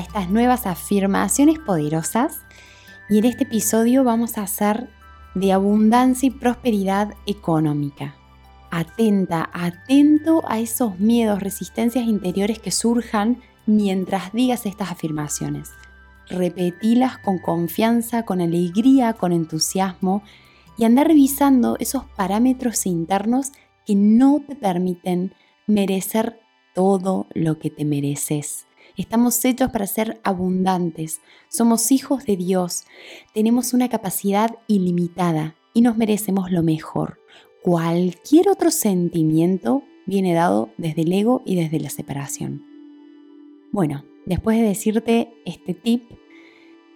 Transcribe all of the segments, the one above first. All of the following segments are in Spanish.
estas nuevas afirmaciones poderosas y en este episodio vamos a hacer de abundancia y prosperidad económica. Atenta, atento a esos miedos, resistencias interiores que surjan mientras digas estas afirmaciones. Repetilas con confianza, con alegría, con entusiasmo y anda revisando esos parámetros internos que no te permiten merecer todo lo que te mereces. Estamos hechos para ser abundantes, somos hijos de Dios, tenemos una capacidad ilimitada y nos merecemos lo mejor. Cualquier otro sentimiento viene dado desde el ego y desde la separación. Bueno, después de decirte este tip,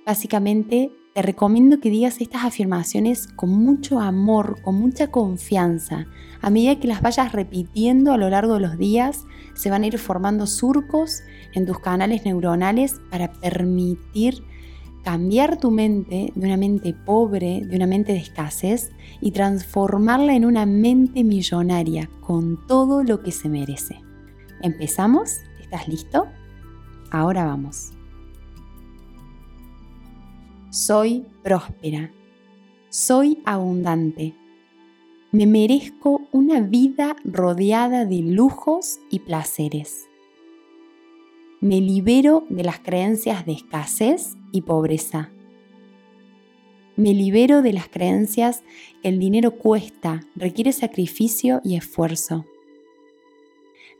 básicamente te recomiendo que digas estas afirmaciones con mucho amor, con mucha confianza. A medida que las vayas repitiendo a lo largo de los días, se van a ir formando surcos en tus canales neuronales para permitir cambiar tu mente de una mente pobre, de una mente de escasez, y transformarla en una mente millonaria con todo lo que se merece. ¿Empezamos? ¿Estás listo? Ahora vamos. Soy próspera. Soy abundante. Me merezco una vida rodeada de lujos y placeres. Me libero de las creencias de escasez y pobreza. Me libero de las creencias que el dinero cuesta, requiere sacrificio y esfuerzo.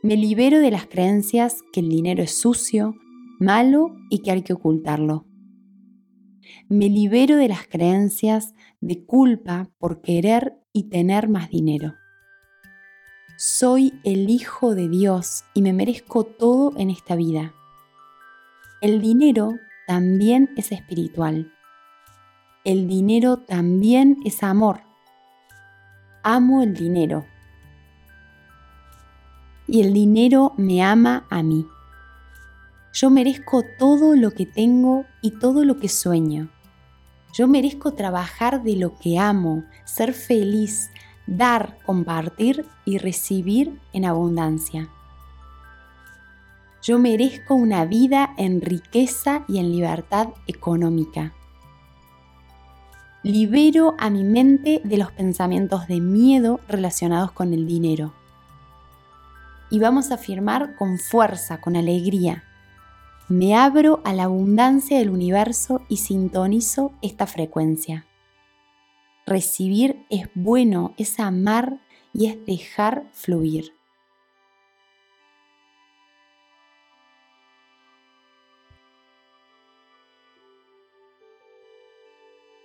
Me libero de las creencias que el dinero es sucio, malo y que hay que ocultarlo. Me libero de las creencias de culpa por querer y tener más dinero. Soy el Hijo de Dios y me merezco todo en esta vida. El dinero también es espiritual. El dinero también es amor. Amo el dinero. Y el dinero me ama a mí. Yo merezco todo lo que tengo y todo lo que sueño. Yo merezco trabajar de lo que amo, ser feliz, dar, compartir y recibir en abundancia. Yo merezco una vida en riqueza y en libertad económica. Libero a mi mente de los pensamientos de miedo relacionados con el dinero. Y vamos a afirmar con fuerza, con alegría. Me abro a la abundancia del universo y sintonizo esta frecuencia. Recibir es bueno, es amar y es dejar fluir.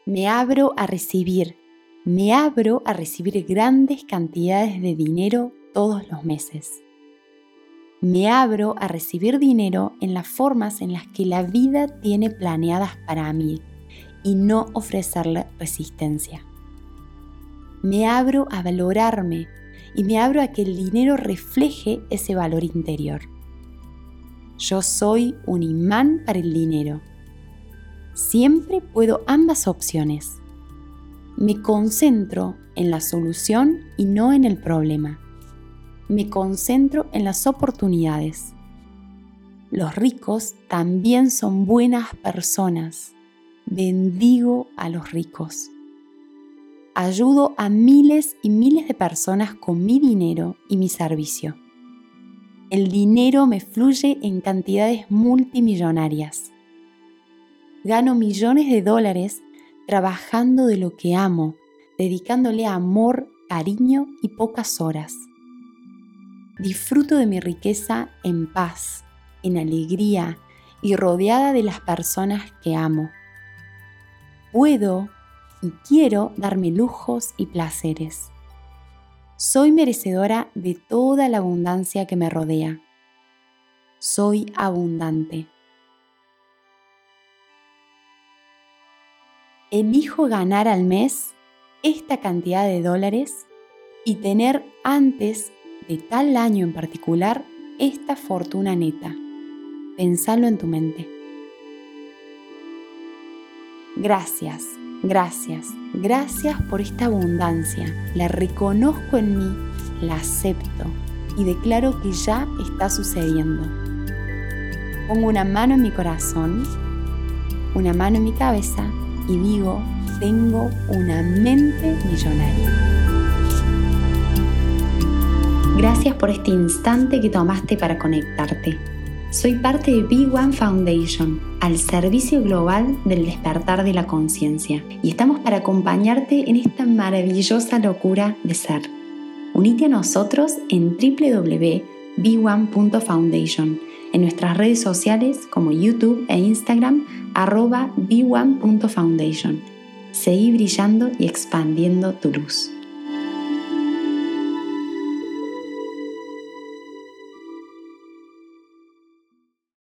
Me abro a recibir, me abro a recibir grandes cantidades de dinero todos los meses me abro a recibir dinero en las formas en las que la vida tiene planeadas para mí y no ofrecerle resistencia. Me abro a valorarme y me abro a que el dinero refleje ese valor interior. Yo soy un imán para el dinero. Siempre puedo ambas opciones. Me concentro en la solución y no en el problema me concentro en las oportunidades. Los ricos también son buenas personas. Bendigo a los ricos. Ayudo a miles y miles de personas con mi dinero y mi servicio. El dinero me fluye en cantidades multimillonarias. Gano millones de dólares trabajando de lo que amo, dedicándole amor, cariño y pocas horas disfruto de mi riqueza en paz, en alegría y rodeada de las personas que amo. Puedo y quiero darme lujos y placeres. Soy merecedora de toda la abundancia que me rodea. Soy abundante. Elijo ganar al mes esta cantidad de dólares y tener antes de tal año en particular esta fortuna neta. Pensalo en tu mente. Gracias, gracias, gracias por esta abundancia. La reconozco en mí, la acepto y declaro que ya está sucediendo. Pongo una mano en mi corazón, una mano en mi cabeza y digo, tengo una mente millonaria. Gracias por este instante que tomaste para conectarte. Soy parte de Big One Foundation, al servicio global del despertar de la conciencia, y estamos para acompañarte en esta maravillosa locura de ser. Unite a nosotros en www.b1.foundation, en nuestras redes sociales como YouTube e Instagram, arroba b1.foundation. Seguí brillando y expandiendo tu luz.